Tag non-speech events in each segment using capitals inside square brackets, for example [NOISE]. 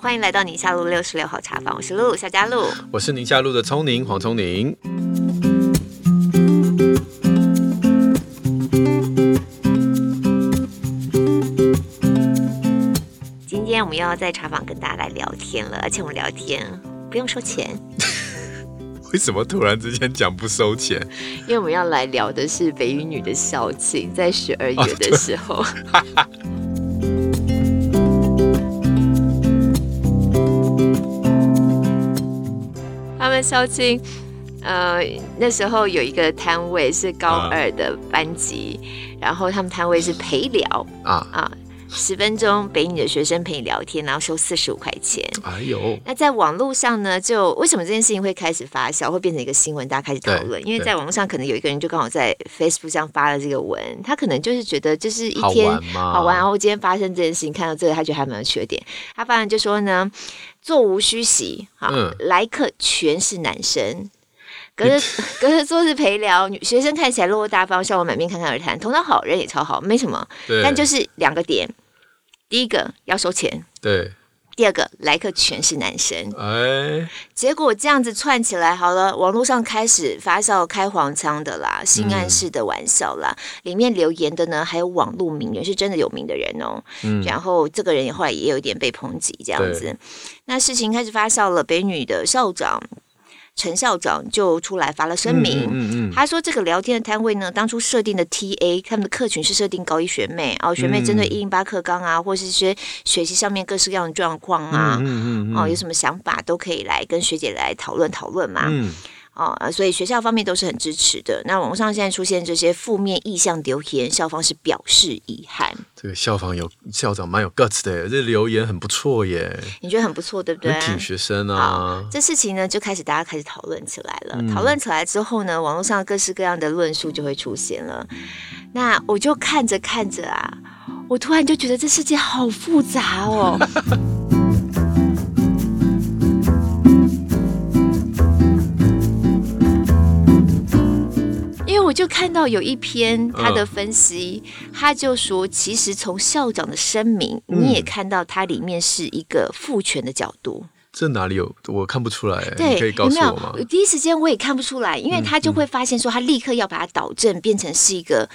欢迎来到宁夏路六十六号茶坊，我是露露夏佳露，我是宁夏路的聪宁黄聪宁。今天我们又要在茶坊跟大家来聊天了，而且我们聊天不用收钱。[LAUGHS] 为什么突然之间讲不收钱？因为我们要来聊的是北语女的校庆，在十二月的时候。哦们校庆，呃，那时候有一个摊位是高二的班级，啊、然后他们摊位是陪聊啊。啊，十分钟北一女的学生陪你聊天，然后收四十五块钱。哎呦，那在网络上呢，就为什么这件事情会开始发酵，会变成一个新闻，大家开始讨论？因为在网络上可能有一个人就刚好在 Facebook 上发了这个文，他可能就是觉得就是一天好玩，好玩，然后今天发生这件事情，看到这个他觉得还蛮有缺点，他发现就说呢。座无虚席，好，嗯、来客全是男生，隔着隔 [LAUGHS] 着桌子陪聊，女学生看起来落落大方，笑容满面，侃侃而谈，头脑好，人也超好，没什么，但就是两个点，第一个要收钱，对。第二个来客全是男生，哎，结果这样子串起来好了，网络上开始发酵开黄腔的啦，性暗示的玩笑啦，嗯、里面留言的呢还有网络名人，是真的有名的人哦，嗯，然后这个人后来也有一点被抨击这样子，那事情开始发酵了，北女的校长。陈校长就出来发了声明，嗯嗯嗯、他说这个聊天的摊位呢，当初设定的 TA 他们的客群是设定高一学妹哦，学妹针对一零八课纲啊，或是些学习上面各式各样的状况啊，哦，有什么想法都可以来跟学姐来讨论讨论嘛。嗯哦，所以学校方面都是很支持的。那网络上现在出现这些负面意向留言，校方是表示遗憾。这个校方有校长蛮有 guts 的，这留言很不错耶。你觉得很不错，对不对？挺学生啊。这事情呢，就开始大家开始讨论起来了。嗯、讨论起来之后呢，网络上各式各样的论述就会出现了。那我就看着看着啊，我突然就觉得这世界好复杂哦。[LAUGHS] 我就看到有一篇他的分析，嗯、他就说，其实从校长的声明，嗯、你也看到他里面是一个父权的角度。这哪里有？我看不出来。对，你可以告诉我吗？有没有？第一时间我也看不出来，因为他就会发现说，他立刻要把它导正，变成是一个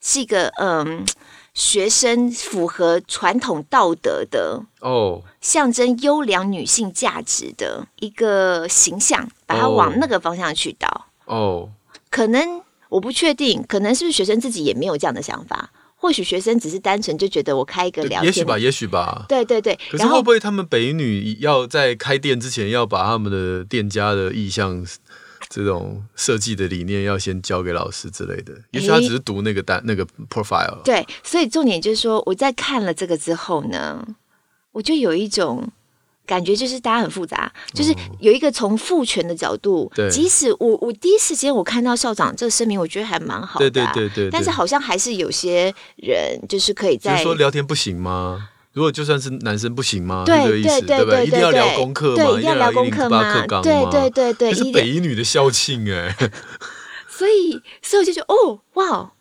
是一个嗯，学生符合传统道德的哦，象征优良女性价值的一个形象，把它往那个方向去导哦，可能。我不确定，可能是不是学生自己也没有这样的想法？或许学生只是单纯就觉得我开一个聊天，也许吧，也许吧。对对对。可是会不会他们北女要在开店之前，要把他们的店家的意向、这种设计的理念，要先交给老师之类的？也许他只是读那个单、欸、那个 profile。对，所以重点就是说，我在看了这个之后呢，我就有一种。感觉就是大家很复杂，就是有一个从父权的角度，嗯、即使我我第一时间我看到校长这个声明，我觉得还蛮好的、啊，对对对对，但是好像还是有些人就是可以在说聊天不行吗？如果就算是男生不行吗？对对对对对，一定要聊功课吗？对，一定要聊功课吗？对对对对，是北一女的校庆哎，[LAUGHS] 所以所以我就觉得哦哇，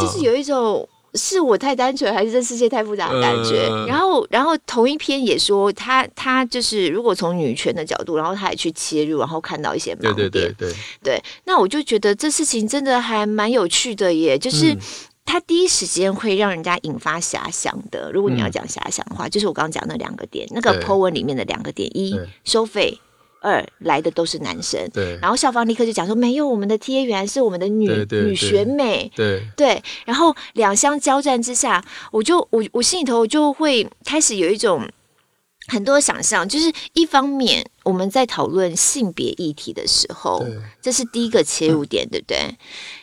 就是有一种。是我太单纯，还是这世界太复杂的感觉？呃、然后，然后同一篇也说他他就是如果从女权的角度，然后他也去切入，然后看到一些盲点。对对对对，对，那我就觉得这事情真的还蛮有趣的耶，就是他第一时间会让人家引发遐想的。如果你要讲遐想的话，嗯、就是我刚刚讲那两个点，那个 po 文里面的两个点：一收费。二来的都是男生，对，然后校方立刻就讲说没有，我们的 TA 原来是我们的女女学妹，对对，然后两相交战之下，我就我我心里头就会开始有一种很多想象，就是一方面我们在讨论性别议题的时候，这是第一个切入点，对不对？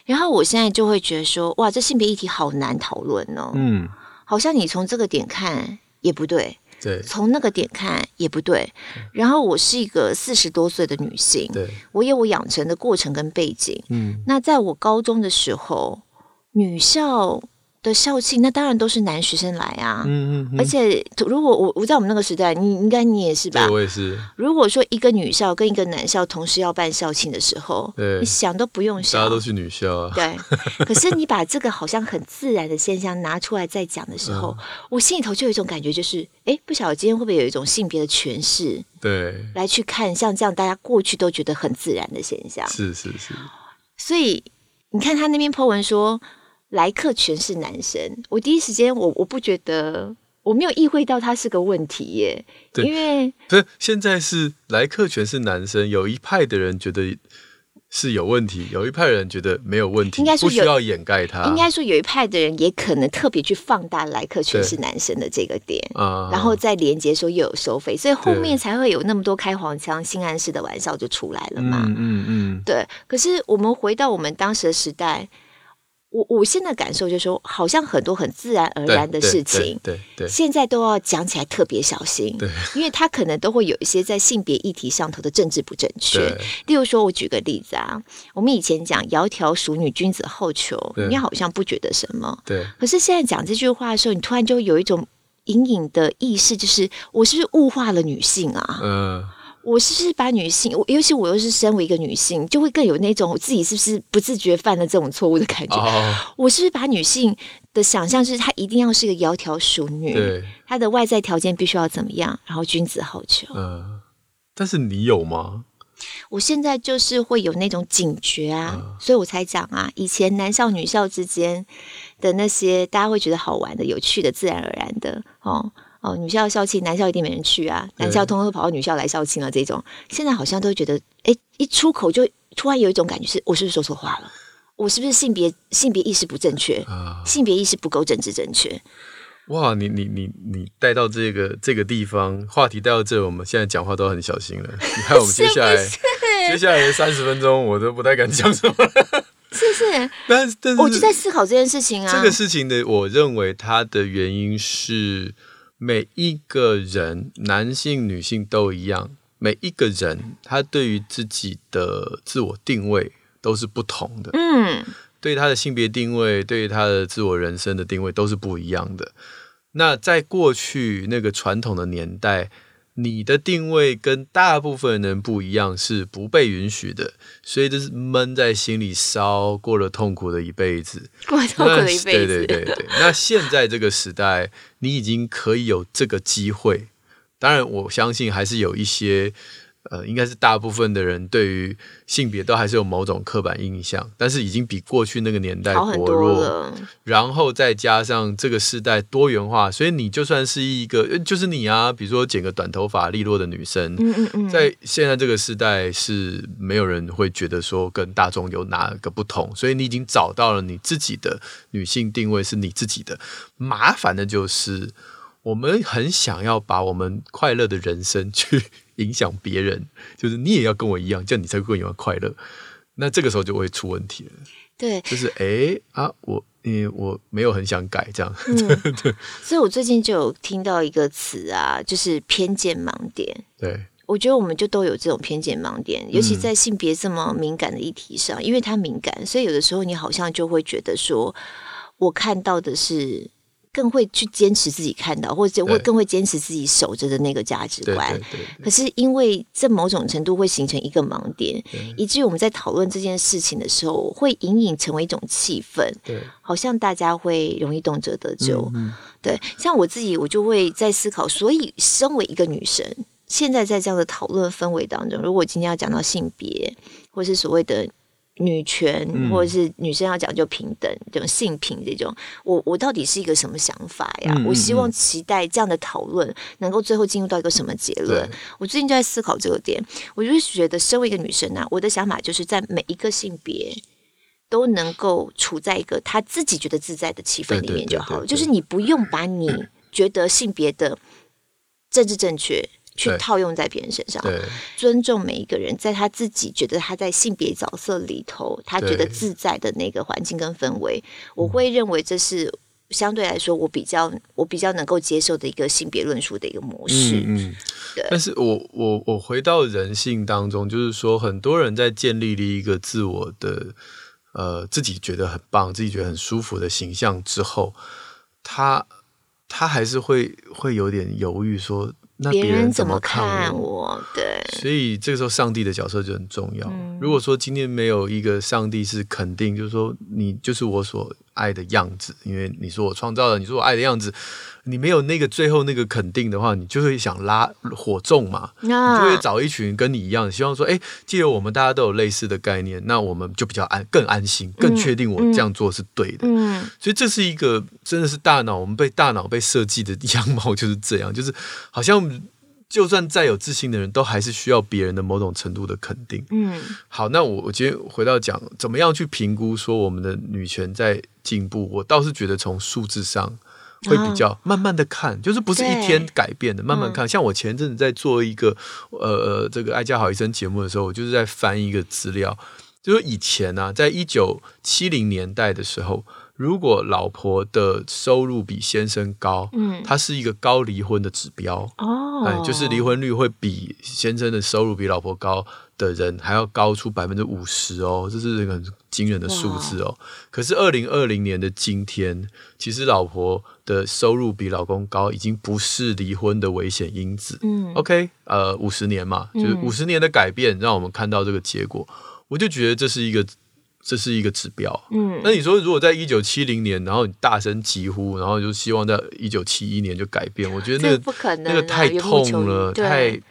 然后我现在就会觉得说，哇，这性别议题好难讨论哦，嗯，好像你从这个点看也不对。对，从那个点看也不对。然后我是一个四十多岁的女性，对，我有我养成的过程跟背景。嗯，那在我高中的时候，女校的校庆，那当然都是男学生来啊。嗯嗯，嗯。而且，如果我我在我们那个时代，你应该你也是吧？我也是。如果说一个女校跟一个男校同时要办校庆的时候，对，你想都不用想，大家都去女校啊。对。[LAUGHS] 可是你把这个好像很自然的现象拿出来再讲的时候，嗯、我心里头就有一种感觉，就是哎，不晓得今天会不会有一种性别的诠释？对。来去看像这样大家过去都觉得很自然的现象。是是是。所以你看他那边 po 文说。来客全是男生，我第一时间我我不觉得，我没有意会到他是个问题耶。因为不是现在是来客全是男生，有一派的人觉得是有问题，有一派人觉得没有问题，应该说不需要掩盖他。应该说有一派的人也可能特别去放大来客全是男生的这个点，然后再连接说又有收费，所以后面才会有那么多开黄腔、性暗示的玩笑就出来了嘛。嗯嗯嗯，对。可是我们回到我们当时的时代。我我现在感受就是说，好像很多很自然而然的事情，对对，现在都要讲起来特别小心，对，因为他可能都会有一些在性别议题上头的政治不正确。例如说，我举个例子啊，我们以前讲“窈窕淑女，君子好逑”，你好像不觉得什么，对。可是现在讲这句话的时候，你突然就有一种隐隐的意识，就是我是不是物化了女性啊？嗯。我是不是把女性，我尤其我又是身为一个女性，就会更有那种我自己是不是不自觉犯了这种错误的感觉？哦、我是不是把女性的想象是她一定要是一个窈窕淑女，对，她的外在条件必须要怎么样，然后君子好逑。嗯、呃，但是你有吗？我现在就是会有那种警觉啊，呃、所以我才讲啊，以前男校女校之间的那些大家会觉得好玩的、有趣的、自然而然的哦。哦，女校校庆，男校一定没人去啊。男校通通都跑到女校来校庆了，这种现在好像都觉得，哎，一出口就突然有一种感觉是，是我是不是说错话了？我是不是性别性别意识不正确？啊，性别意识不够政治正确？哇，你你你你带到这个这个地方，话题带到这，我们现在讲话都很小心了。[LAUGHS] 你看，我们接下来 [LAUGHS] 接下来三十分钟，我都不太敢讲什么。[LAUGHS] 是是，但但是我就在思考这件事情啊。这个事情的，我认为它的原因是。每一个人，男性、女性都一样。每一个人，他对于自己的自我定位都是不同的。嗯，对他的性别定位，对于他的自我人生的定位都是不一样的。那在过去那个传统的年代。你的定位跟大部分人不一样，是不被允许的，所以就是闷在心里烧，过了痛苦的一辈子，过了痛苦的一辈子。对对对对，那现在这个时代，你已经可以有这个机会。当然，我相信还是有一些。呃，应该是大部分的人对于性别都还是有某种刻板印象，但是已经比过去那个年代薄弱。然后再加上这个时代多元化，所以你就算是一个，就是你啊，比如说剪个短头发、利落的女生，嗯嗯嗯，在现在这个时代是没有人会觉得说跟大众有哪个不同，所以你已经找到了你自己的女性定位是你自己的。麻烦的就是我们很想要把我们快乐的人生去。影响别人，就是你也要跟我一样，这样你才会更快乐。那这个时候就会出问题了。对，就是哎啊，我因为我没有很想改这样。嗯、[LAUGHS] 对，所以我最近就有听到一个词啊，就是偏见盲点。对，我觉得我们就都有这种偏见盲点，尤其在性别这么敏感的议题上，嗯、因为它敏感，所以有的时候你好像就会觉得说，我看到的是。更会去坚持自己看到，或者会更会坚持自己守着的那个价值观。可是因为这某种程度会形成一个盲点，以至于我们在讨论这件事情的时候，会隐隐成为一种气氛。对，好像大家会容易动辄得咎。嗯嗯对，像我自己，我就会在思考。所以，身为一个女生，现在在这样的讨论氛围当中，如果今天要讲到性别，或是所谓的。女权，或者是女生要讲究平等，这种性平这种，我我到底是一个什么想法呀？嗯嗯嗯，我希望期待这样的讨论能够最后进入到一个什么结论？我最近就在思考这个点，我就是觉得身为一个女生啊，我的想法就是在每一个性别都能够处在一个他自己觉得自在的气氛里面就好了，就是你不用把你觉得性别的政治正确。去套用在别人身上，尊重每一个人，在他自己觉得他在性别角色里头，他觉得自在的那个环境跟氛围，我会认为这是相对来说我比较我比较能够接受的一个性别论述的一个模式。嗯，嗯对。但是我我我回到人性当中，就是说，很多人在建立了一个自我的呃自己觉得很棒、自己觉得很舒服的形象之后，他他还是会会有点犹豫说。那别人怎么看我？对，所以这个时候上帝的角色就很重要。嗯、如果说今天没有一个上帝是肯定，就是说你就是我所爱的样子，因为你说我创造了，你说我爱的样子，你没有那个最后那个肯定的话，你就会想拉火种嘛，啊、你就会找一群跟你一样，希望说，哎，既然我们大家都有类似的概念，那我们就比较安更安心，更确定我这样做是对的。嗯，嗯，所以这是一个真的是大脑，我们被大脑被设计的 [LAUGHS] 样貌就是这样，就是好像。就算再有自信的人，都还是需要别人的某种程度的肯定。嗯，好，那我我今天回到讲，怎么样去评估说我们的女权在进步？我倒是觉得从数字上会比较慢慢的看，哦、就是不是一天改变的，慢慢看。嗯、像我前阵子在做一个呃呃这个爱家好医生节目的时候，我就是在翻一个资料，就是以前呢、啊，在一九七零年代的时候。如果老婆的收入比先生高，嗯，它是一个高离婚的指标哦，哎，就是离婚率会比先生的收入比老婆高的人还要高出百分之五十哦，这是一个很惊人的数字哦。可是二零二零年的今天，其实老婆的收入比老公高已经不是离婚的危险因子。嗯，OK，呃，五十年嘛，就是五十年的改变，让我们看到这个结果，嗯，我就觉得这是一个。这是一个指标，嗯，那你说如果在一九七零年，然后你大声疾呼，然后就希望在一九七一年就改变，我觉得那个不可能，那个太痛了，太。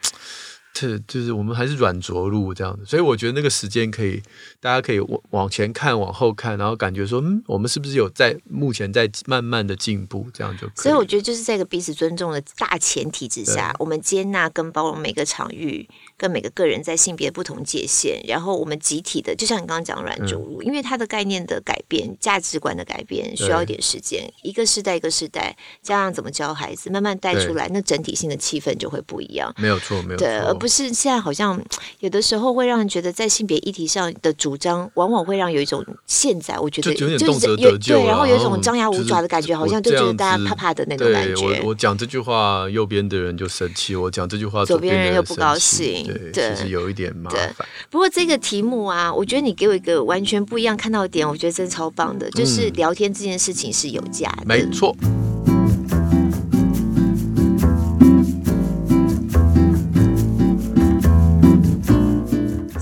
这就是我们还是软着陆这样的，所以我觉得那个时间可以，大家可以往往前看，往后看，然后感觉说，嗯，我们是不是有在目前在慢慢的进步，这样就可以。所以我觉得就是在一个彼此尊重的大前提之下，我们接纳跟包容每个场域跟每个个人在性别不同界限，然后我们集体的，就像你刚刚讲软着陆，嗯、因为它的概念的改变、价值观的改变需要一点时间，一个世代一个世代，加上怎么教孩子，慢慢带出来，那整体性的气氛就会不一样。没有错，没有错。不是现在好像 [TSK] 有的时候会让人觉得在性别议题上的主张，往往会让有一种现在我觉得就有点动辄得咎，对，然后有一种张牙舞爪的感觉，好像就觉得大家怕怕的那种感觉。我我讲这句话，右边的人就生气；我讲这句话，左边人又不高兴。对，其实有一点麻烦。不过这个题目啊，我觉得你给我一个完全不一样看到的点，我觉得真的超棒的，就是聊天这件事情是有价的，没错。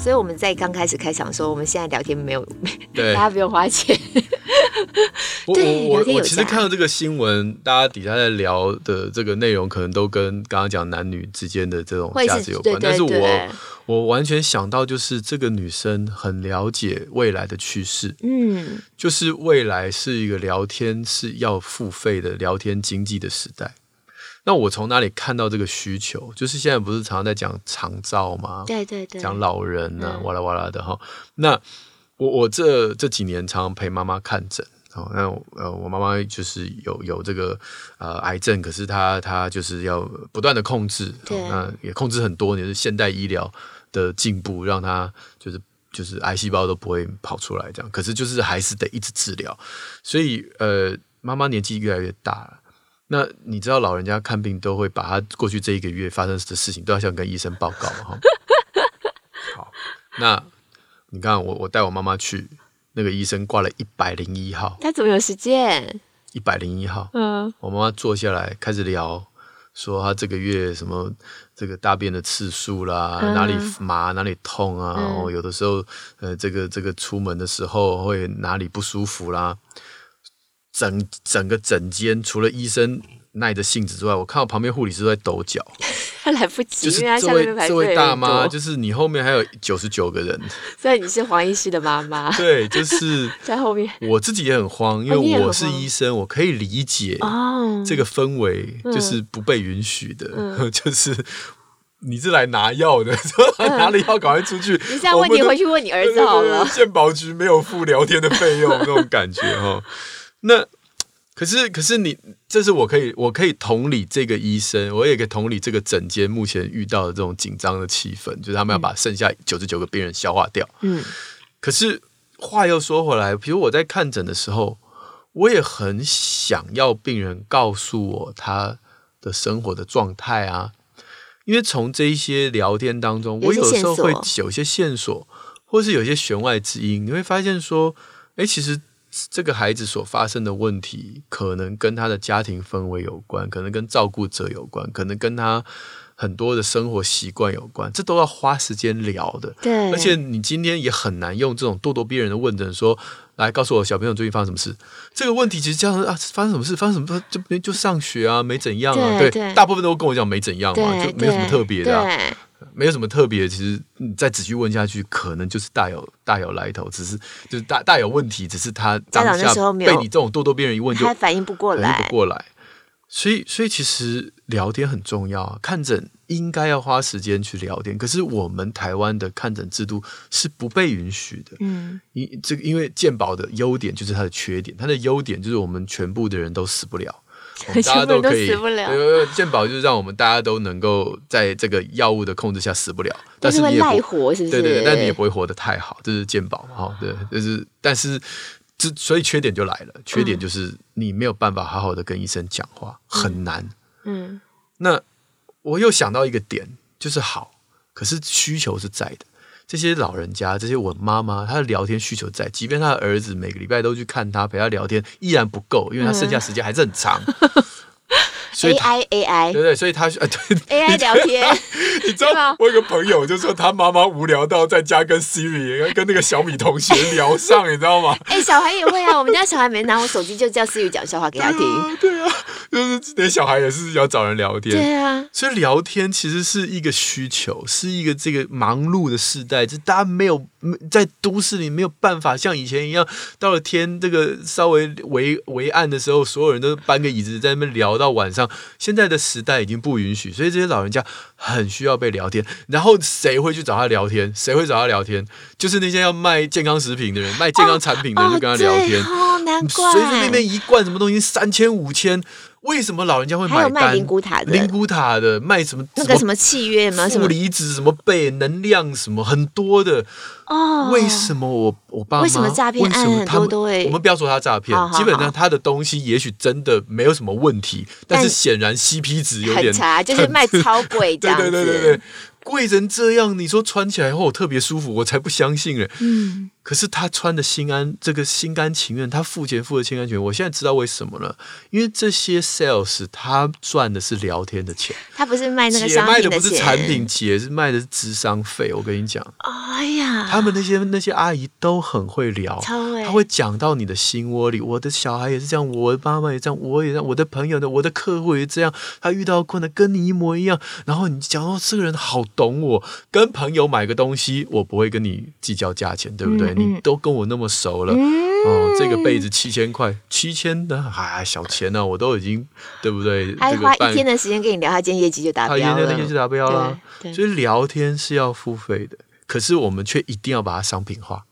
所以我们在刚开始开场说，我们现在聊天没有，对，[LAUGHS] 大家不用花钱。[LAUGHS] 对，我我我其实看到这个新闻，大家底下在聊的这个内容，可能都跟刚刚讲男女之间的这种价值有关。但是我我完全想到，就是这个女生很了解未来的趋势，嗯，就是未来是一个聊天是要付费的聊天经济的时代。那我从哪里看到这个需求？就是现在不是常常在讲长照吗？对对对，讲老人呢、啊，嗯、哇啦哇啦的哈。那我我这这几年常常陪妈妈看诊，哦，那呃我妈妈就是有有这个呃癌症，可是她她就是要不断的控制，对那也控制很多年，是现代医疗的进步让她就是就是癌细胞都不会跑出来这样，可是就是还是得一直治疗，所以呃妈妈年纪越来越大了。那你知道老人家看病都会把他过去这一个月发生的事情都要想跟医生报告哈。[LAUGHS] 好，那你看我我带我妈妈去那个医生挂了一百零一号，他怎么有时间？一百零一号，嗯，我妈妈坐下来开始聊，说她这个月什么这个大便的次数啦，嗯、哪里麻哪里痛啊，然后、嗯、有的时候呃这个这个出门的时候会哪里不舒服啦。整整个整间除了医生耐着性子之外，我看到旁边护理师都在抖脚，他 [LAUGHS] 来不及，就是这位这位大妈，就是你后面还有九十九个人，[LAUGHS] 所以你是黄医师的妈妈，对，就是 [LAUGHS] 在后面。我自己也很慌，因为我是医生，我可以理解哦，这个氛围就是不被允许的，嗯、就是你是来拿药的，嗯、拿了药赶快出去。你现在问题回去问你儿子好了，健保局没有付聊天的费用，那种感觉哈。那可是可是你，这是我可以我可以同理这个医生，我也可以同理这个诊间目前遇到的这种紧张的气氛，就是他们要把剩下九十九个病人消化掉。嗯，可是话又说回来，比如我在看诊的时候，我也很想要病人告诉我他的生活的状态啊，因为从这一些聊天当中，我有时候会有一些线索。或是有些弦外之音，你会发现说，哎，其实这个孩子所发生的问题，可能跟他的家庭氛围有关，可能跟照顾者有关，可能跟他很多的生活习惯有关，这都要花时间聊的。对，而且你今天也很难用这种咄咄逼人的问诊说，来告诉我小朋友最近发生什么事。这个问题其实这样啊，发生什么事？发生什么事？就没就上学啊，没怎样啊。对，对，大部分都跟我讲没怎样嘛，就没有什么特别的啊。没有什么特别，其实你再仔细问下去，可能就是大有大有来头，只是就是大大有问题，只是他当下被你这种咄咄逼人一问就，就反应不过来，反应不过来。所以，所以其实聊天很重要啊。看诊应该要花时间去聊天，可是我们台湾的看诊制度是不被允许的。嗯，因这个因为健保的优点就是它的缺点，它的优点就是我们全部的人都死不了。大家都可以，[LAUGHS] 健保就是让我们大家都能够在这个药物的控制下死不了，但是你也不活，是不是？对对对，但你也不会活得太好，这是健保哈。对，就是，但是这所以缺点就来了，缺点就是你没有办法好好的跟医生讲话，很难。嗯，那我又想到一个点，就是好，可是需求是在的。这些老人家，这些我妈妈，她的聊天需求在，即便她的儿子每个礼拜都去看她，陪她聊天，依然不够，因为她剩下时间还是很长。嗯 [LAUGHS] 所以 AI AI 对对，所以他呃对 AI 聊天，你知道我有个朋友就说他妈妈无聊到在家跟 Siri 跟那个小米同学聊上，你知道吗？哎，小孩也会啊，我们家小孩没拿我手机就叫 Siri 讲笑话给他听。[LAUGHS] 就是连小孩也是要找人聊天。对啊，所以聊天其实是一个需求，是一个这个忙碌的时代，就大家没有在都市里没有办法像以前一样，到了天这个稍微微微暗的时候，所有人都搬个椅子在那边聊到晚上。现在的时代已经不允许，所以这些老人家很需要被聊天。然后谁会去找他聊天？谁会找他聊天？就是那些要卖健康食品的人，卖健康产品的人就跟他聊天。哦，难怪随随便便一罐什么东西三千五千。为什么老人家会买单？还有卖灵骨塔的，灵骨塔的卖什么？那个什么契约吗？负离子什么倍能量什么很多的哦？为什么我我爸妈？为什么诈骗案很多都会？我们不要说他诈骗，基本上他的东西也许真的没有什么问题，但是显然 CP 值有点差，就是卖超贵这样 [LAUGHS] 子。对对对对对。贵成这样，你说穿起来后特别舒服，我才不相信嘞。嗯，可是他穿的心安，这个心甘情愿，他付钱付的心甘情愿。我现在知道为什么了，因为这些 sales 他赚的是聊天的钱，他不是卖那个商品的钱，卖的不是产品，姐是卖的是智商费。我跟你讲，他们那些那些阿姨都很会聊，他会讲到你的心窝里。我的小孩也是这样，我的妈妈也这样，我也这样，我的朋友的，我的客户也这样，他遇到困难跟你一模一样。然后你讲到这个人好。懂我，跟朋友买个东西，我不会跟你计较价钱，对不对？嗯嗯、你都跟我那么熟了，嗯、哦，这个被子七千块，七千的还小钱呢、啊，我都已经，对不对？他花一天的时间跟你聊，他今天业绩就达标了，他一天的业绩达标了。所以聊天是要付费的，可是我们却一定要把它商品化。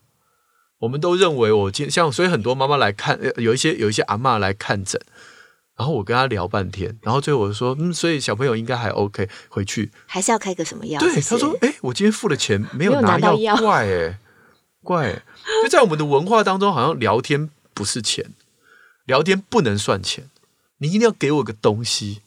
我们都认为我今像，所以很多妈妈来看，有一些有一些阿嬷来看诊。然后我跟她聊半天，然后最后我就说，嗯，所以小朋友应该还 OK，回去还是要开个什么药？对，她说，哎，我今天付了钱，[LAUGHS] 没有拿药，怪哎，怪哎，就在我们的文化当中，好像聊天不是钱，聊天不能算钱，你一定要给我个东西，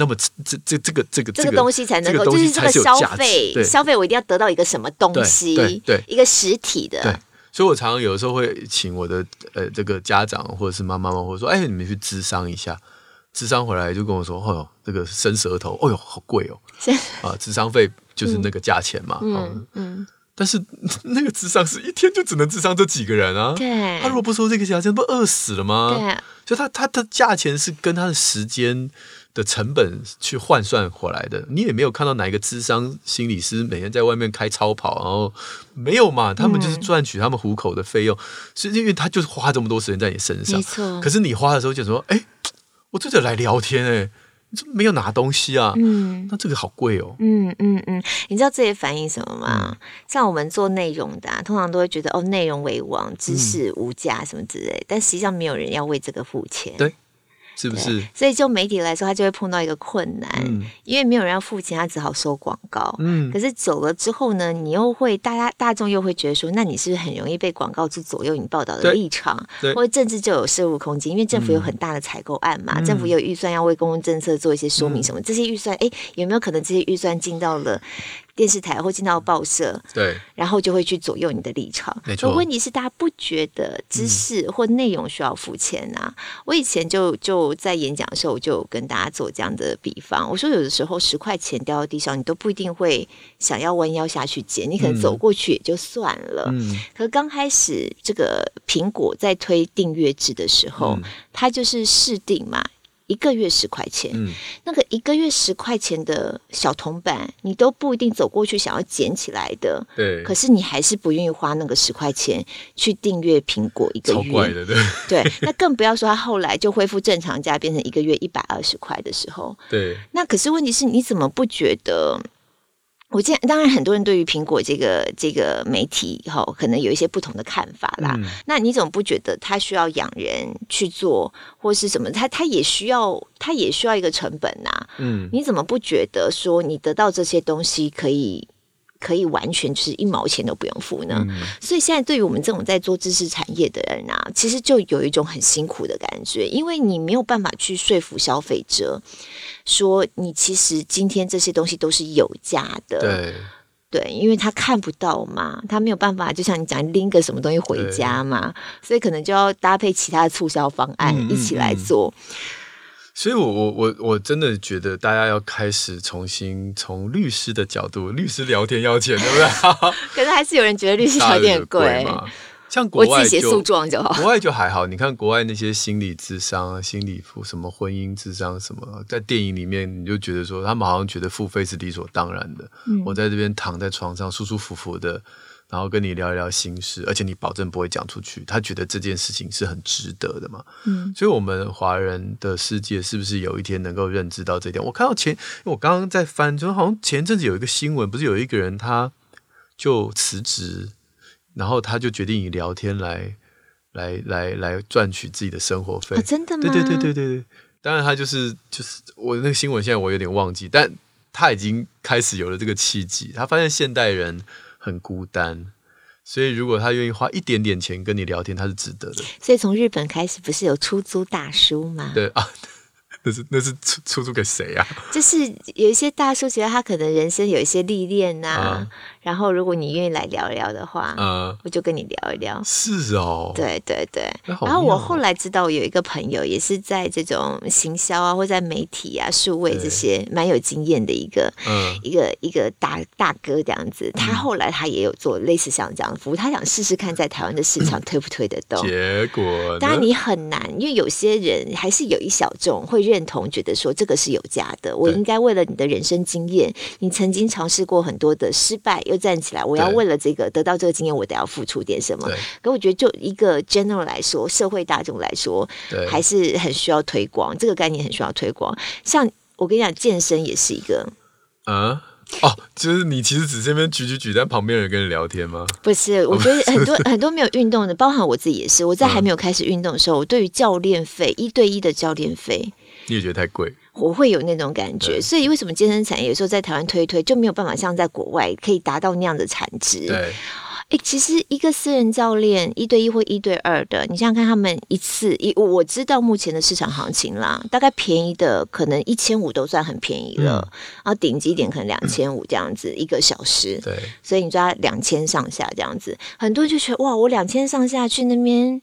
那么这这这个这个这个东西才能够，就是这个消费，消费我一定要得到一个什么东西，对，一个实体的。对，所以我常常有时候会请我的呃这个家长或者是妈妈们，或者说，哎，你们去咨商一下。咨商回来就跟我说：“哦，这个伸舌头，哦哟，好贵哦！[LAUGHS] 啊，咨商费就是那个价钱嘛。嗯嗯，嗯，但 [LAUGHS] 是那个咨商是一天就只能咨商这几个人啊。对，他如果不收这个价钱，不饿死了吗？对，就他他的价钱是跟他的时间的成本去换算回来的。你也没有看到哪一个智商心理师每天在外面开超跑，然后没有嘛？他们就是赚取他们糊口的费用，是因为他就是花这么多时间在你身上。没错。可是你花的时候就说，哎。”我这就来聊天哎、怎么没有拿东西啊？嗯，那这个好贵哦。嗯嗯嗯，你知道这也反映什么吗？嗯、像我们做内容的、啊，通常都会觉得哦，内容为王，知识无价什么之类，嗯、但实际上没有人要为这个付钱。对。是不是？所以就媒体来说，他就会碰到一个困难，嗯、因为没有人要付钱，他只好收广告。嗯，可是走了之后呢，你又会大家大众又会觉得说，那你是不是很容易被广告去左右你报道的立场？或者政治就有涉入空间，因为政府有很大的采购案嘛，嗯、政府有预算要为公共政策做一些说明什么，嗯、这些预算，哎，有没有可能这些预算进到了？电视台或进到报社，对，然后就会去左右你的立场。没错。可问题是，大家不觉得知识或内容需要付钱啊？嗯、我以前就就在演讲的时候，我就跟大家做这样的比方，我说有的时候十块钱掉到地上，你都不一定会想要弯腰下去捡，你可能走过去也就算了。嗯。可刚开始这个苹果在推订阅制的时候，嗯、它就是试订嘛。一个月十块钱，嗯，那个一个月十块钱的小铜板，你都不一定走过去想要捡起来的，对。可是你还是不愿意花那个十块钱去订阅苹果一个月，超怪的，对。对，那更不要说它后来就恢复正常价，变成一个月一百二十块的时候，对。那可是问题是，你怎么不觉得？我见当然很多人对于苹果这个这个媒体哈，可能有一些不同的看法啦。嗯、那你怎么不觉得他需要养人去做，或是什么？他他也需要，他也需要一个成本呐、啊。嗯，你怎么不觉得说你得到这些东西可以可以完全就是一毛钱都不用付呢？嗯、所以现在对于我们这种在做知识产业的人啊，其实就有一种很辛苦的感觉，因为你没有办法去说服消费者。说你其实今天这些东西都是有价的，对对，因为他看不到嘛，他没有办法，就像你讲拎个什么东西回家嘛，所以可能就要搭配其他的促销方案一起来做。嗯嗯嗯。所以我我我我真的觉得大家要开始重新从律师的角度，律师聊天要钱，对不对？[LAUGHS] 可是还是有人觉得律师有点贵。[LAUGHS] 像国外就，诉状就好，国外就还好。你看国外那些心理智商啊、心理什么婚姻智商什么，在电影里面你就觉得说，他们好像觉得付费是理所当然的。嗯、我在这边躺在床上舒舒服服的，然后跟你聊一聊心事，而且你保证不会讲出去，他觉得这件事情是很值得的嘛。嗯，所以我们华人的世界是不是有一天能够认知到这点？我看到前，我刚刚在翻，就好像前阵子有一个新闻，不是有一个人他就辞职。然后他就决定以聊天来，来，来，来赚取自己的生活费。哦，真的吗？对对对对对对。当然，他就是就是我那个新闻，现在我有点忘记，但他已经开始有了这个契机。他发现现代人很孤单，所以如果他愿意花一点点钱跟你聊天，他是值得的。所以从日本开始，不是有出租大叔吗？对啊。那是那是出出租给谁啊？[LAUGHS] 就是有一些大叔觉得他可能人生有一些历练呐、然后如果你愿意来聊一聊的话，嗯，我就跟你聊一聊。是哦，对对对。然后我后来知道有一个朋友也是在这种行销啊，或在媒体啊、数位这些蛮有经验的一个，嗯，一个一个大大哥这样子。他后来他也有做类似像这样的服务，他想试试看在台湾的市场推不推得动。结果，当然你很难，因为有些人还是有一小众会。认同，觉得说这个是有价的，我应该为了你的人生经验，你曾经尝试过很多的失败，又站起来，我要为了这个得到这个经验，我得要付出点什么。可我觉得，就一个 general 来说，社会大众来说，还是很需要推广这个概念，很需要推广。像我跟你讲，健身也是一个，啊，哦，就是你其实只是这边举举举，但旁边人跟你聊天吗？不是，我觉得很多很多没有运动的，包含我自己也是。我在还没有开始运动的时候，我对于教练费一对一的教练费。你也觉得太贵？我会有那种感觉，所以为什么健身产业有时候在台湾推一推就没有办法像在国外可以达到那样的产值？对，哎，其实一个私人教练一对一或一对二的，你想想看，他们一次一我知道目前的市场行情啦，大概便宜的可能一千五都算很便宜了，嗯、然后顶级点可能两千五这样子、嗯、一个小时。对，所以你抓两千上下这样子，很多人就觉得哇，我两千上下去那边。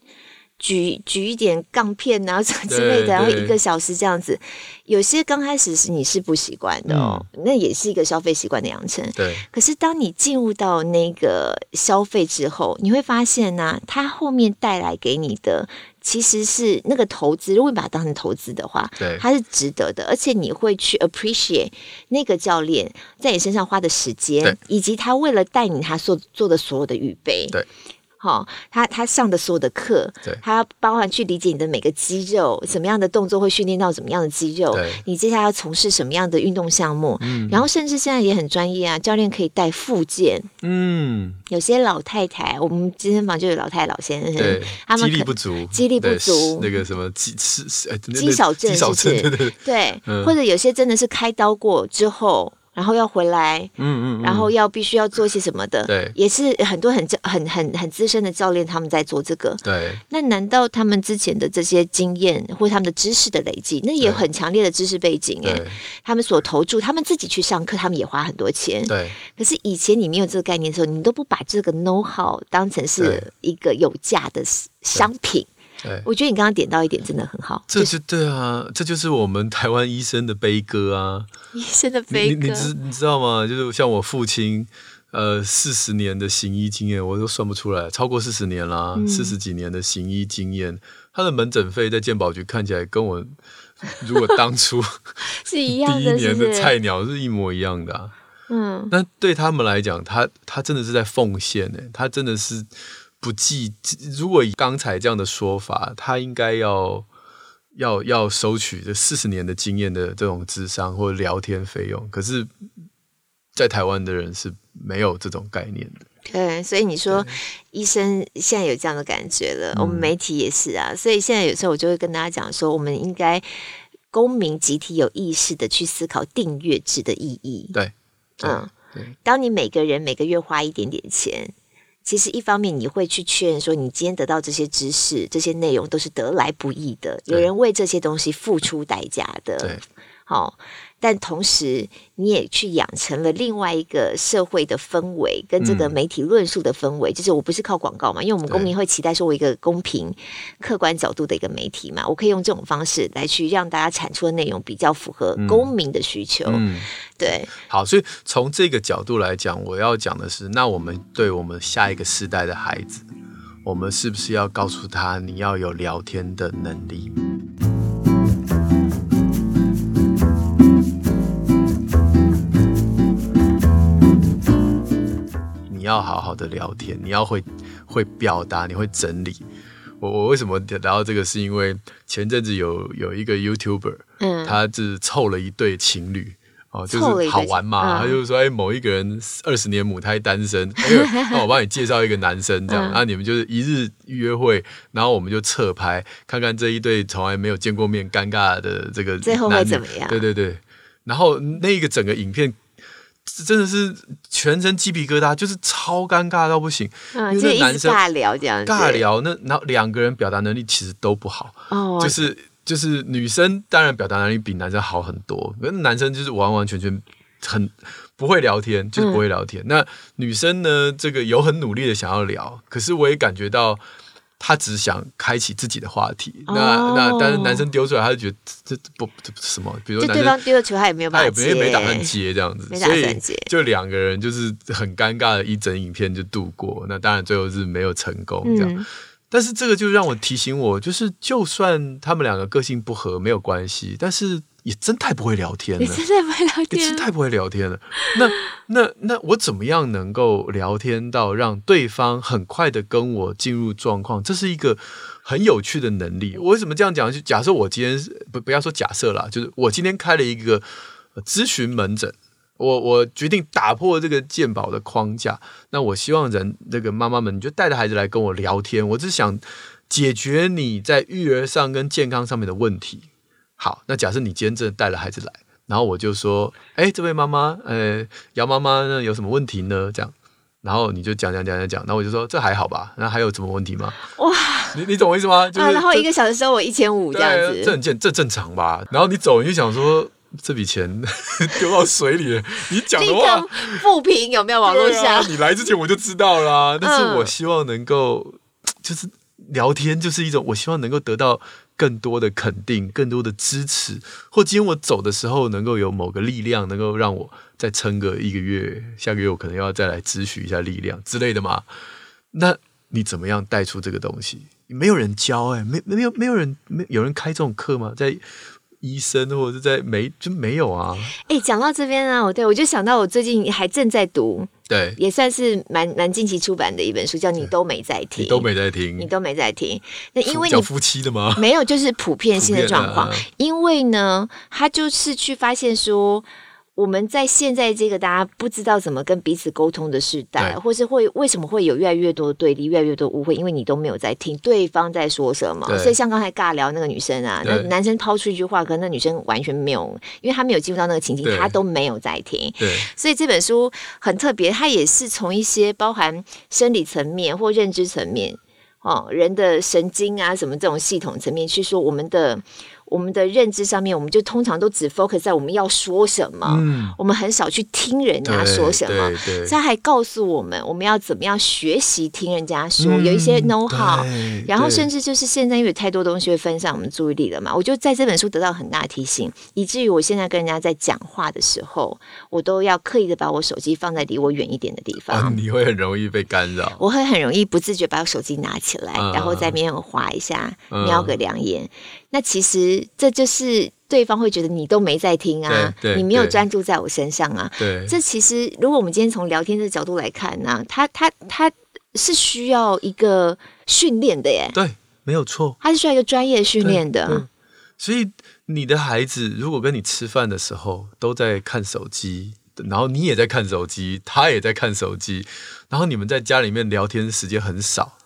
举举一点杠片啊什么 [LAUGHS] 之类的，然后一个小时这样子，有些刚开始是你是不习惯的哦，嗯、那也是一个消费习惯的养成。对，可是当你进入到那个消费之后，你会发现呢、啊，它后面带来给你的其实是那个投资，如果你把它当成投资的话，对，它是值得的，而且你会去 appreciate 那个教练在你身上花的时间，以及他为了带你他所做的所有的预备，对。好，他他上的所有的课，他包含去理解你的每个肌肉，什么样的动作会训练到怎么样的肌肉，你接下来要从事什么样的运动项目，嗯，然后甚至现在也很专业啊，教练可以带附件，嗯，有些老太太，我们健身房就有老太太老先生，对，他们肌力不足，肌力不足，那个什么肌是肌少症，肌少症，对，或者有些真的是开刀过之后。然后要回来，嗯嗯，然后要必须要做些什么的，对，也是很多很很很很资深的教练他们在做这个，对。那难道他们之前的这些经验或他们的知识的累积，那也有很强烈的知识背景哎，他们所投注，他们自己去上课，他们也花很多钱，对。可是以前你没有这个概念的时候，你都不把这个 know how 当成是一个有价的商品。对，我觉得你刚刚点到一点真的很好，这就对啊，这就是我们台湾医生的悲歌啊，医生的悲歌，你你知你知道吗？就是像我父亲，呃，四十年的行医经验，我都算不出来，超过四十年啦，四十、嗯、几年的行医经验，他的门诊费在健保局看起来跟我如果当初 [LAUGHS] 是一样的，[LAUGHS] 第一年的菜鸟是一模一样的、啊，嗯，那对他们来讲，他他真的是在奉献呢，他真的是。不计，如果以刚才这样的说法，他应该要要要收取这四十年的经验的这种智商或聊天费用。可是，在台湾的人是没有这种概念的。对，所以你说医生现在有这样的感觉了，嗯、我们媒体也是啊。所以现在有时候我就会跟大家讲说，我们应该公民集体有意识的去思考订阅制的意义。对，对嗯，当你每个人每个月花一点点钱。其实一方面你会去确认说，你今天得到这些知识、这些内容都是得来不易的，有人为这些东西付出代价的。对，好。但同时，你也去养成了另外一个社会的氛围，跟这个媒体论述的氛围，嗯、就是我不是靠广告嘛，因为我们公民会期待说，我一个公平、客观角度的一个媒体嘛，我可以用这种方式来去让大家产出的内容比较符合公民的需求。嗯，嗯对。好，所以从这个角度来讲，我要讲的是，那我们对我们下一个世代的孩子，我们是不是要告诉他，你要有聊天的能力？要好好的聊天，你要会会表达，你会整理。我我为什么聊到这个？是因为前阵子有有一个 YouTuber，嗯，他是凑了一对情侣哦，就是好玩嘛。嗯、他就是说，哎，某一个人二十年母胎单身，哎，[LAUGHS] 那我帮你介绍一个男生，这样，那、嗯啊、你们就是一日约会，然后我们就侧拍，看看这一对从来没有见过面、尴尬的这个最后会怎么样？对对对，然后那个整个影片。真的是全身鸡皮疙瘩，就是超尴尬到不行。嗯，因为男生尬聊这样，尬聊那然后两个人表达能力其实都不好。哦，就是就是女生当然表达能力比男生好很多，那男生就是完完全全很不会聊天，就是不会聊天。嗯、那女生呢，这个有很努力的想要聊，可是我也感觉到。他只想开启自己的话题，那那但是男生丢出来，他就觉得这不这不什么，比如说对方丢的球，他也没有办法接，他也没打算接这样子，所以就两个人就是很尴尬的一整影片就度过，那当然最后是没有成功这样。但是这个就让我提醒我，就是就算他们两个个性不合没有关系，但是。也真太不会聊天了，也真太不会聊天，也真太不会聊天了。那那那我怎么样能够聊天到让对方很快的跟我进入状况？这是一个很有趣的能力。我为什么这样讲？就假设我今天不不要说假设啦，就是我今天开了一个咨询门诊，我我决定打破这个健保的框架。那我希望人这个妈妈们，你就带着孩子来跟我聊天。我只想解决你在育儿上跟健康上面的问题。好，那假设你今天真的带了孩子来，然后我就说，哎，这位妈妈，呃，姚妈妈，呢有什么问题呢？这样，然后你就讲讲讲讲讲，然后我就说，这还好吧？那还有什么问题吗？哇，你你懂我意思吗？就是、啊，然后一个小时收我一千五这样子，这很正这正常吧？然后你走，你就想说，这笔钱 [LAUGHS] 丢到水里了，你讲的话，不平有没有网络上、啊？你来之前我就知道啦、啊，但是我希望能够，就是聊天，就是一种，我希望能够得到。更多的肯定，更多的支持，或今天我走的时候，能够有某个力量，能够让我再撑个一个月，下个月我可能要再来咨询一下力量之类的嘛？那你怎么样带出这个东西？没有人教哎、欸，没没有没有人没有人开这种课吗？在。医生或者是在没就没有啊？哎、讲到这边啊，我对我就想到我最近还正在读，对，也算是蛮蛮近期出版的一本书，叫你都没在听，你都没在听，你都没在听。那因为你叫夫妻的吗？没有，就是普遍性的状况。啊、因为呢，他就是去发现说，我们在现在这个大家不知道怎么跟彼此沟通的时代，或是会为什么会有越来越多的对立，越来越多误会，因为你都没有在听对方在说什么。所以像刚才尬聊那个女生啊，那男生抛出一句话，可能那女生完全没有，因为她没有进入到那个情境，她都没有在听。对，所以这本书很特别，它也是从一些包含生理层面或认知层面，哦，人的神经啊什么这种系统层面去说我们的。我们的认知上面，我们就通常都只 focus 在我们要说什么，嗯、我们很少去听人家说什么。他还告诉我们，我们要怎么样学习听人家说，嗯、有一些 know how。然后甚至就是现在，因为太多东西会分散我们注意力了嘛，我就在这本书得到很大提醒，以至于我现在跟人家在讲话的时候，我都要刻意的把我手机放在离我远一点的地方。[LAUGHS] 啊、你会很容易被干扰。我会很容易不自觉把我手机拿起来，嗯、然后在边滑一下，瞄个两眼。嗯那其实这就是对方会觉得你都没在听啊，你没有专注在我身上啊。对，这其实如果我们今天从聊天的角度来看呢、啊，他他他是需要一个训练的耶。对，没有错，他是需要一个专业训练的。所以你的孩子如果跟你吃饭的时候都在看手机，然后你也在看手机，他也在看手机，然后你们在家里面聊天时间很少，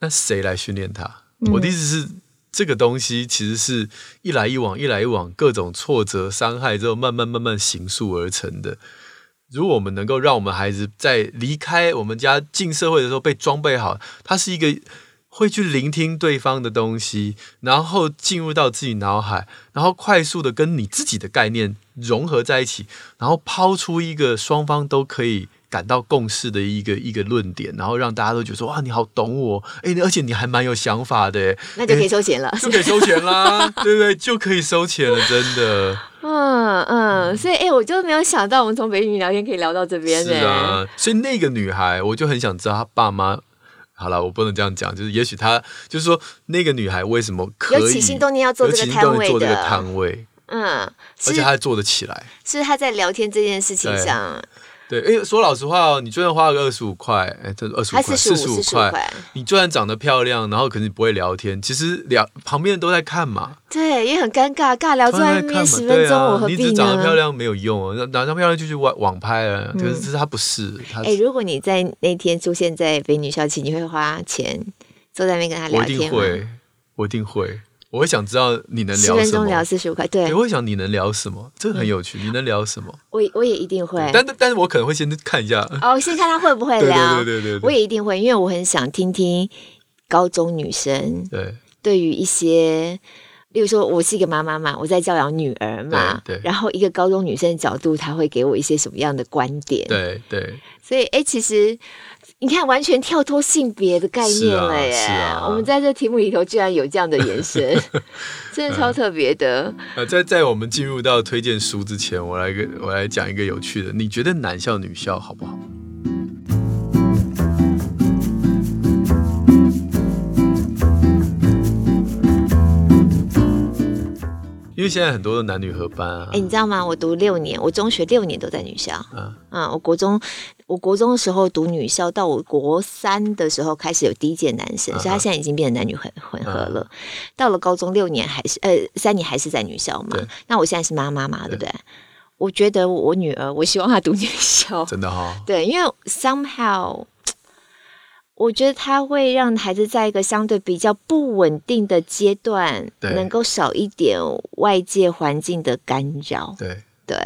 那谁来训练他？嗯、我的意思是。这个东西其实是一来一往、一来一往，各种挫折、伤害之后，慢慢慢慢形塑而成的。如果我们能够让我们孩子在离开我们家进社会的时候被装备好，他是一个会去聆听对方的东西，然后进入到自己脑海，然后快速的跟你自己的概念融合在一起，然后抛出一个双方都可以。感到共识的一个一个论点，然后让大家都觉得说哇，你好懂我，哎，而且你还蛮有想法的，那就可以收钱了，就可以收钱啦，[LAUGHS] 对不对？就可以收钱了，真的。嗯嗯，所以哎，我就没有想到我们从北女聊天可以聊到这边呢。是啊，所以那个女孩，我就很想知道她爸妈。好了，我不能这样讲，就是也许她就是说那个女孩为什么可以有起心动念要做这个摊位做这个摊位？嗯，而且她还做得起来，是她在聊天这件事情上。对，哎，说老实话哦，你就算花个二十五块，哎，这二十五块，四十五块，你就算长得漂亮，然后可能你不会聊天，其实聊旁边人都在看嘛。对，也很尴尬，尬聊坐在那边十分钟，我何必呢？你只长得漂亮没有用啊，长得漂亮就去网网拍了，可是他不是。哎，如果你在那天出现在美女校庆，你会花钱坐在那边跟他聊天吗？我一定会，我一定会。我会想知道你能聊什么？十分钟聊四十五块，对。我会想你能聊什么？这个很有趣。你能聊什么？我我也一定会。但但是我可能会先看一下。哦，先看他会不会聊。[LAUGHS] 对对对对。我也一定会，因为我很想听听高中女生对对于一些，例如说，我是一个妈妈嘛，我在教养女儿嘛，对。然后一个高中女生的角度，她会给我一些什么样的观点？对对。所以，哎，其实。你看，完全跳脱性别的概念了耶！是啊，是啊，我们在这题目里头居然有这样的延伸，[LAUGHS] 真的超特别的。呃，在在我们进入到推荐书之前，我来个我来讲一个有趣的。你觉得男校女校好不好？因为现在很多的男女合班啊。哎，你知道吗？我读六年，我中学六年都在女校。嗯嗯，我国中。我国中的时候读女校，到我国三的时候开始有第一届男生，所以他现在已经变成男女混混合了。到了高中六年还是呃三年还是在女校嘛？那我现在是妈妈嘛，对不对？我觉得我女儿，我希望她读女校，真的哈。对，因为 somehow 我觉得他会让孩子在一个相对比较不稳定的阶段，能够少一点外界环境的干扰。对对。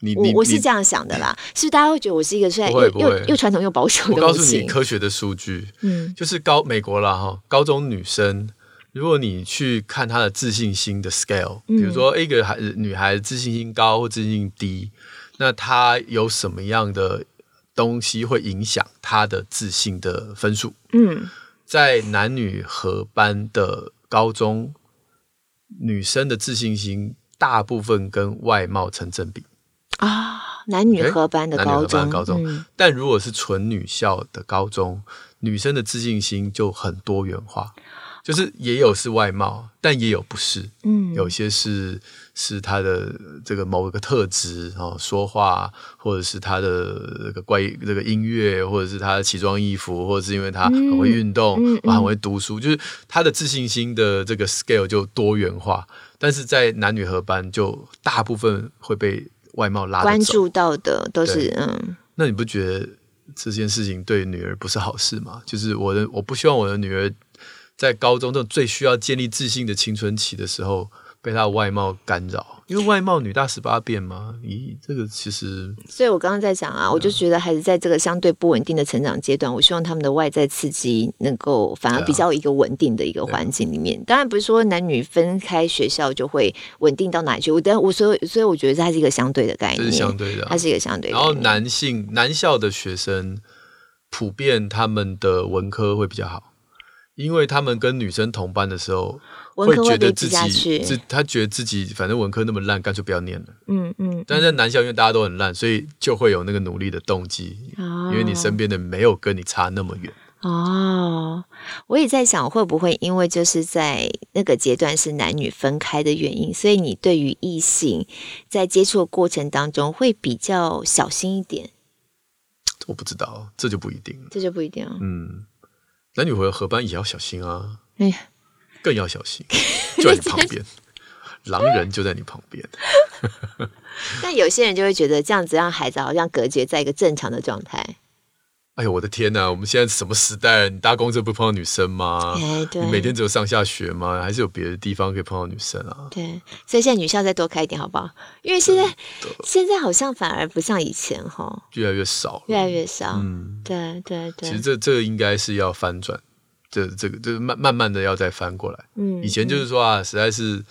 你我我是这样想的啦，是大家会觉得我是一个现在又又又传统又保守的。我告诉你科学的数据，嗯，就是高美国啦哈，高中女生，如果你去看她的自信心的 scale，比如说一个孩子女孩子自信心高或自信心低，那她有什么样的东西会影响她的自信的分数？嗯，在男女合班的高中，女生的自信心大部分跟外貌成正比。啊，男女合班的高中，高中，嗯、但如果是纯女校的高中，女生的自信心就很多元化，就是也有是外貌，但也有不是，嗯，有些是是她的这个某一个特质哦，说话，或者是她的这个怪这个音乐，或者是她的奇装异服，或者是因为她很会运动，嗯嗯嗯、很会读书，就是她的自信心的这个 scale 就多元化，但是在男女合班就大部分会被。外貌拉关注到的都是嗯。那你不觉得这件事情对女儿不是好事吗？就是我的，我不希望我的女儿在高中这种最需要建立自信的青春期的时候。被他的外貌干扰，因为外貌女大十八变嘛。咦，这个其实……所以我刚刚在讲啊，嗯、我就觉得还是在这个相对不稳定的成长阶段，我希望他们的外在刺激能够反而比较一个稳定的一个环境里面。啊、当然不是说男女分开学校就会稳定到哪里去。我但我所以所以我觉得它是一个相对的概念，是相对的、啊，它是一个相对的。然后男性男校的学生普遍他们的文科会比较好，因为他们跟女生同班的时候。会觉得自己自他觉得自己反正文科那么烂，干脆不要念了。嗯嗯。嗯，但是在男校，因为大家都很烂，所以就会有那个努力的动机。哦。因为你身边的没有跟你差那么远。哦。我也在想，会不会因为就是在那个阶段是男女分开的原因，所以你对于异性在接触的过程当中会比较小心一点？我不知道，这就不一定。这就不一定了。嗯。男女朋友合班也要小心啊。哎呀。更要小心，[LAUGHS] 就在你旁边，狼人就在你旁边。[LAUGHS] 但有些人就会觉得这样子让孩子好像隔绝在一个正常的状态。哎呦，我的天呐！我们现在什么时代？你搭公车不碰到女生吗？哎，对。你每天只有上下学吗？还是有别的地方可以碰到女生啊？对，所以现在女校再多开一点好不好？因为现在现在好像反而不像以前哈，越来越少，越来越少。嗯，对对对。其实这这个应该是要翻转。这这个就是慢慢慢的要再翻过来。嗯，以前就是说啊，实在是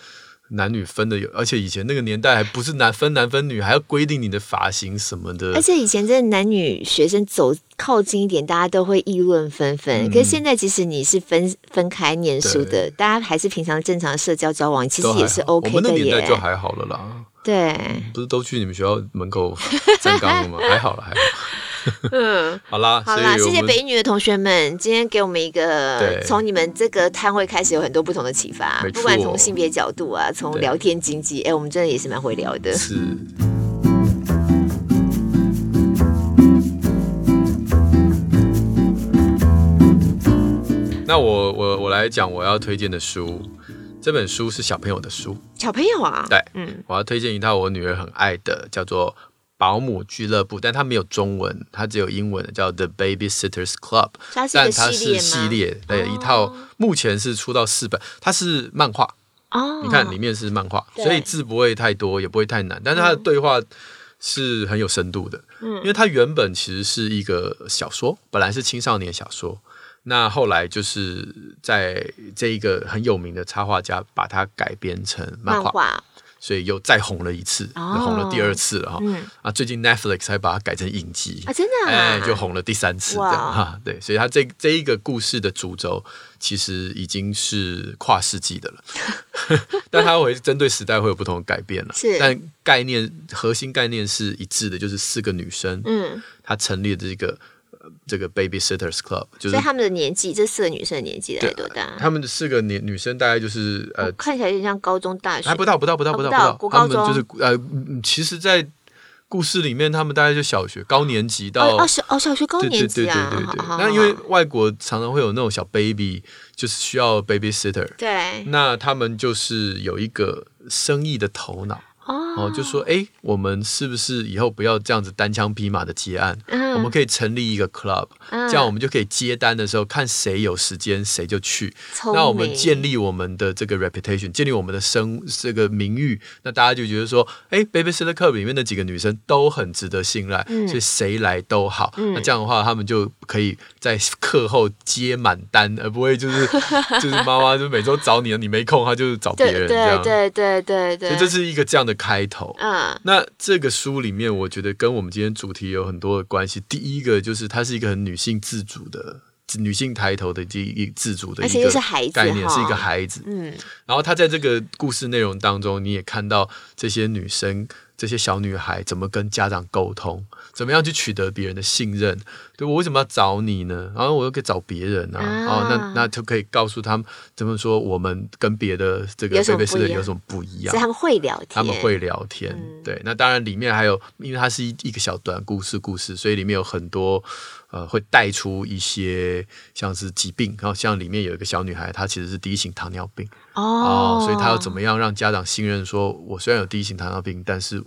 男女分的有，而且以前那个年代还不是男分男分女，还要规定你的发型什么的。而且以前这男女学生走靠近一点，大家都会议论纷纷。嗯、可是现在，即使你是分分开念书的，大家还是平常正常社交交往，其实也是 OK 的。我们那年代就还好了啦。对，不是都去你们学校门口 [LAUGHS] 站岗了吗？还好了，还好。[LAUGHS] 嗯，好啦，好啦，谢谢北一女的同学们，今天给我们一个从你们这个摊位开始有很多不同的启发，不管从性别角度啊，从聊天经济，哎，我们真的也是蛮会聊的。是。那我我我来讲我要推荐的书，这本书是小朋友的书，小朋友啊，对，嗯，我要推荐一套我女儿很爱的，叫做。保姆俱乐部，但它没有中文，它只有英文的，叫 The Babysitters Club。它是但它是系列，对，一套，目前是出到四本，它是漫画。哦，你看里面是漫画，所以字不会太多，也不会太难，但是它的对话是很有深度的。嗯，因为它原本其实是一个小说，本来是青少年小说，那后来就是在这一个很有名的插画家把它改编成漫画。所以又再红了一次，又红了第二次了哈。啊，最近 Netflix 还把它改成影集啊，真的，哎，就红了第三次这样哈。对，所以它这这一个故事的主轴其实已经是跨世纪的了，[LAUGHS] [LAUGHS] 但它会针对时代会有不同的改变了。是，但概念核心概念是一致的，就是四个女生，嗯，她成立的这个。这个 Babysitters Club，就是所以他们的年纪，这四个女生的年纪大概多大？他们的四个年女生大概就是呃，看起来有点像高中、大学，还不到，不到，不到，不到，不到。他们就是呃，其实，在故事里面，他们大概就小学高年级到哦小哦小学高年级啊。对对对对对。那因为外国常常会有那种小 baby，就是需要 babysitter。对。那他们就是有一个生意的头脑。哦，就说哎，我们是不是以后不要这样子单枪匹马的接案？嗯、我们可以成立一个 club，、嗯、这样我们就可以接单的时候看谁有时间谁就去。那我们建立我们的这个 reputation，建立我们的声这个名誉，那大家就觉得说，哎，Baby Sister Club 里面的几个女生都很值得信赖，嗯、所以谁来都好。嗯、那这样的话，他们就可以在课后接满单，而不会就是 [LAUGHS] 就是妈妈就每周找你了，你没空，她就找别人对对对对。所以这是一个这样的。开头，嗯，那这个书里面，我觉得跟我们今天主题有很多的关系。第一个就是它是一个很女性自主的、女性抬头的这一自主的一个概念，是一个孩子，嗯。然后他在这个故事内容当中，你也看到这些女生。这些小女孩怎么跟家长沟通？怎么样去取得别人的信任？对，我为什么要找你呢？然后我又可以找别人啊！啊哦，那那就可以告诉他们怎么说，我们跟别的这个贝贝斯人有什么不一样？他们会聊天，他们会聊天。嗯、对，那当然里面还有，因为它是一一个小短故事故事，所以里面有很多呃，会带出一些像是疾病。然后像里面有一个小女孩，她其实是第一型糖尿病。哦，所以她要怎么样让家长信任？说我虽然有第一型糖尿病，但是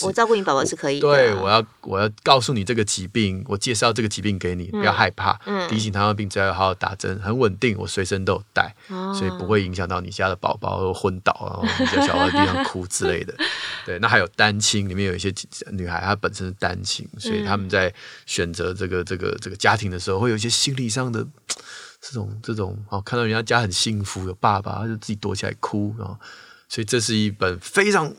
我照顾你宝宝是可以的。对，我要我要告诉你这个疾病，我介绍这个疾病给你，不要害怕。嗯，第一型糖尿病只要好好打针，很稳定，我随身都有带，所以不会影响到你家的宝宝昏倒，然后你在小孩地上哭之类的。[LAUGHS] 对，那还有单亲，里面有一些女孩她本身是单亲，所以他们在选择这个这个这个家庭的时候，会有一些心理上的这种这种哦，看到人家家很幸福，有爸爸，他就自己躲起来哭，然后，所以这是一本非常。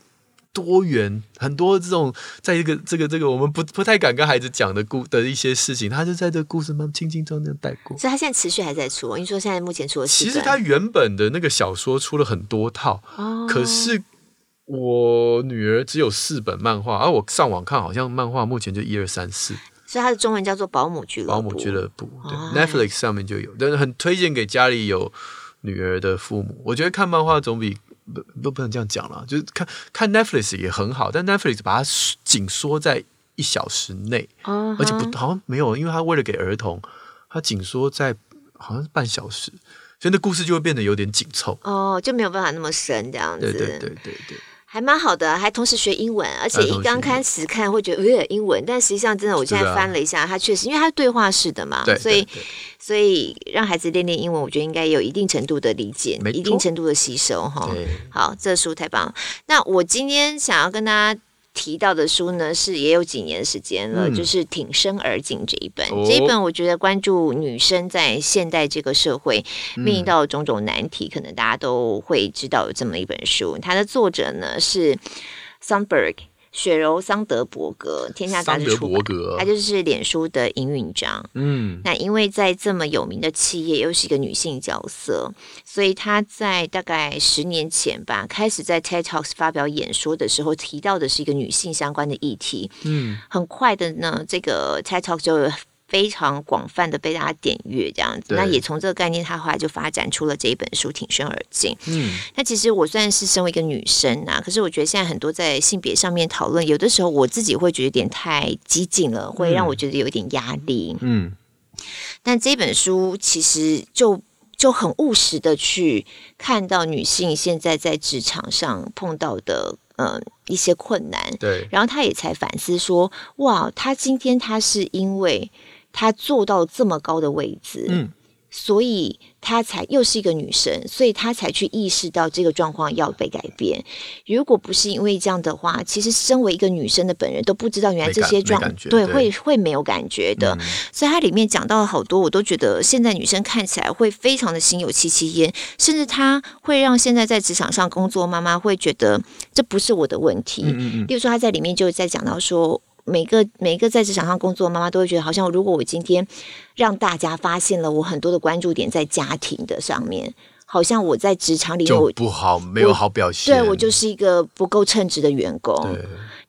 多元很多这种，在一个这个这个我们不不太敢跟孩子讲的故的一些事情，他就在这个故事慢轻轻松松带过。所以他现在持续还在出。你说现在目前出了四。其实他原本的那个小说出了很多套，哦、可是我女儿只有四本漫画，而、啊、我上网看好像漫画目前就一二三四。所以它的中文叫做《保姆俱乐部》。保姆俱乐部，对、哦、，Netflix 上面就有，但是很推荐给家里有女儿的父母。我觉得看漫画总比。不不不能这样讲了，就是看看 Netflix 也很好，但 Netflix 把它紧缩在一小时内，uh huh. 而且不好像没有，因为它为了给儿童，它紧缩在好像是半小时，所以那故事就会变得有点紧凑哦，就没有办法那么深这样子。对对对对对。还蛮好的，还同时学英文，而且一刚开始看会觉得有点英文，但实际上真的，我现在翻了一下，它确实，因为它是对话式的嘛，所以所以让孩子练练英文，我觉得应该有一定程度的理解，一定程度的吸收哈。好，这书太棒了。那我今天想要跟大家。提到的书呢，是也有几年时间了，嗯、就是《挺身而进》这一本。哦、这一本我觉得关注女生在现代这个社会面临到种种难题，嗯、可能大家都会知道有这么一本书。它的作者呢是 Sundberg。雪柔桑德伯格，天下杂志出版，她就是脸书的营运长。嗯，那因为在这么有名的企业，又是一个女性角色，所以她在大概十年前吧，开始在 TED Talks 发表演说的时候，提到的是一个女性相关的议题。嗯，很快的呢，这个 TED Talk 就。非常广泛的被大家点阅，这样子，那也从这个概念，他后来就发展出了这一本书《挺身而进》。嗯，那其实我算是身为一个女生啊，可是我觉得现在很多在性别上面讨论，有的时候我自己会觉得有点太激进了，会让我觉得有一点压力。嗯，但这本书其实就就很务实的去看到女性现在在职场上碰到的。嗯，一些困难，对，然后她也才反思说，哇，她今天她是因为他做到这么高的位置，嗯。所以她才又是一个女生，所以她才去意识到这个状况要被改变。如果不是因为这样的话，其实身为一个女生的本人都不知道原来这些状对，对会会没有感觉的。嗯、所以它里面讲到了好多，我都觉得现在女生看起来会非常的心有戚戚焉，甚至她会让现在在职场上工作妈妈会觉得这不是我的问题。嗯嗯，例如说她在里面就在讲到说。每个每一个在职场上工作的妈妈都会觉得，好像如果我今天让大家发现了我很多的关注点在家庭的上面，好像我在职场里就不好，没有好表现。对，我就是一个不够称职的员工。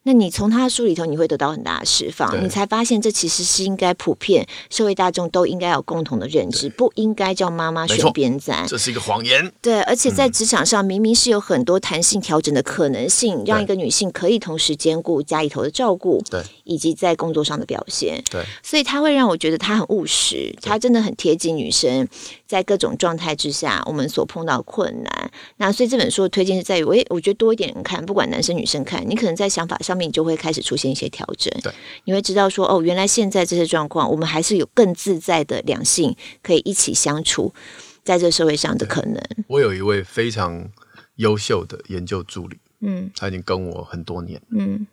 对。那你从他的书里头，你会得到很大的释放，你才发现这其实是应该普遍社会大众都应该有共同的认知，不应该叫妈妈选边站，这是一个谎言。对，而且在职场上明明是有很多弹性调整的可能性，让一个女性可以同时兼顾家里头的照顾，对，以及在工作上的表现。对，所以他会让我觉得他很务实，他真的很贴近女生在各种状态之下我们所碰到的困难。那所以这本书的推荐是在于，我也我觉得多一点人看，不管男生女生看，你可能在想法上。面就会开始出现一些调整，对，你会知道说哦，原来现在这些状况，我们还是有更自在的两性可以一起相处在这社会上的可能。我有一位非常优秀的研究助理，嗯，他已经跟我很多年，嗯，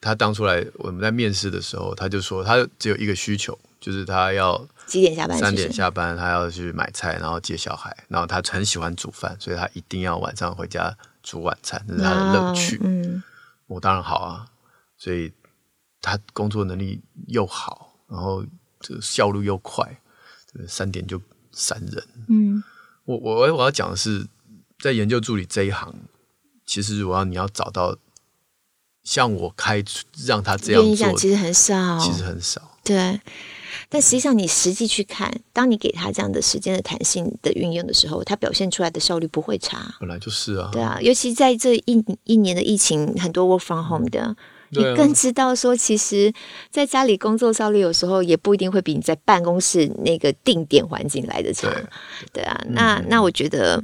他当初来我们在面试的时候，他就说他只有一个需求，就是他要几点下班？三点下班，他要去买菜，然后接小孩，然后他很喜欢煮饭，所以他一定要晚上回家煮晚餐，这是他的乐趣，嗯。我当然好啊，所以他工作能力又好，然后这个效率又快，三点就闪人。嗯，我我我要讲的是，在研究助理这一行，其实如果要你要找到像我开让他这样做，其实很少，其实很少，对。但实际上，你实际去看，当你给他这样的时间的弹性的运用的时候，他表现出来的效率不会差。本来就是啊，对啊，尤其在这一一年的疫情，很多 work from home 的，你更知道说，其实在家里工作效率有时候也不一定会比你在办公室那个定点环境来的差。对，对啊，那那我觉得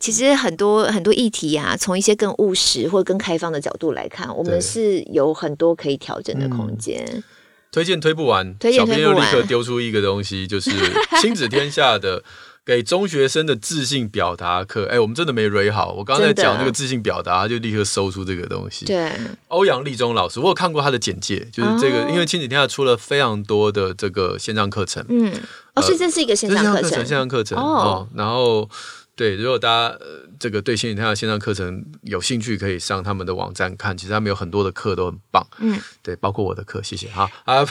其实很多很多议题啊，从一些更务实或更开放的角度来看，我们是有很多可以调整的空间。嗯、推荐推不完，推荐推不完，小编又立刻丢出一个东西，就是 [LAUGHS] 亲子天下的。给中学生的自信表达课，哎，我们真的没 read 好。我刚才讲那个自信表达，他就立刻搜出这个东西。对，欧阳立中老师，我有看过他的简介，就是这个，哦、因为亲子天下出了非常多的这个线上课程。嗯，哦，所以这是一个线上课程，线上课程哦，哦，然后。对，如果大家呃这个对亲子天下线上课程有兴趣，可以上他们的网站看。其实他们有很多的课都很棒，嗯，对，包括我的课，谢谢哈啊，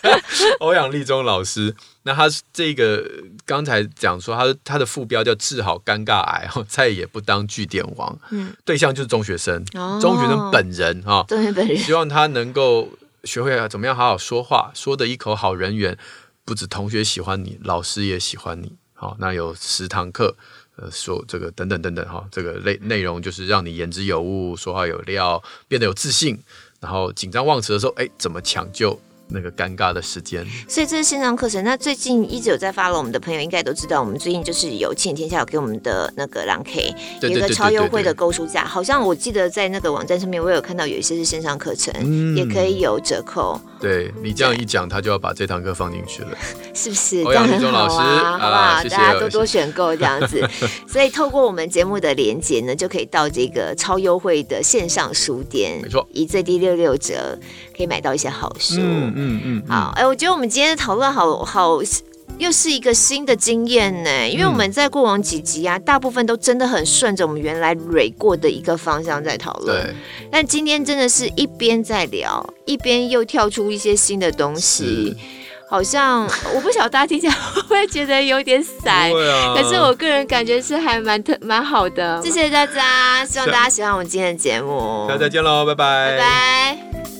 [LAUGHS] 欧阳立中老师，那他这个刚才讲说他他的副标叫治好尴尬癌，再也不当句点王，嗯，对象就是中学生，哦、中学生本人哈，中学生本人，希望他能够学会怎么样好好说话，说的一口好人缘，不止同学喜欢你，老师也喜欢你。好，那有十堂课。呃，说这个等等等等哈，这个内内容就是让你言之有物，说话有料，变得有自信，然后紧张忘词的时候，哎，怎么抢救？那个尴尬的时间，所以这是线上课程。那最近一直有在 follow 我们的朋友，应该都知道，我们最近就是有亲天下有给我们的那个朗 K 有一个超优惠的购书价，好像我记得在那个网站上面，我有看到有一些是线上课程，嗯，也可以有折扣。对你这样一讲，他就要把这堂课放进去了，是不是？欧阳立中老师，好不好？大家多多选购这样子。[LAUGHS] 所以透过我们节目的连接呢，就可以到这个超优惠的线上书店，没错，以最低六六折可以买到一些好书。嗯嗯嗯，好。哎，我觉得我们今天的讨论好好，又是一个新的经验呢。因为我们在过往几集啊，大部分都真的很顺着我们原来蕊过的一个方向在讨论。对。但今天真的是一边在聊，一边又跳出一些新的东西，好像我不晓得大家听起来会不会觉得有点散。可是我个人感觉是还蛮特蛮好的。[LAUGHS] 谢谢大家，希望大家喜欢我们今天的节目。大家再见喽，拜拜。拜拜。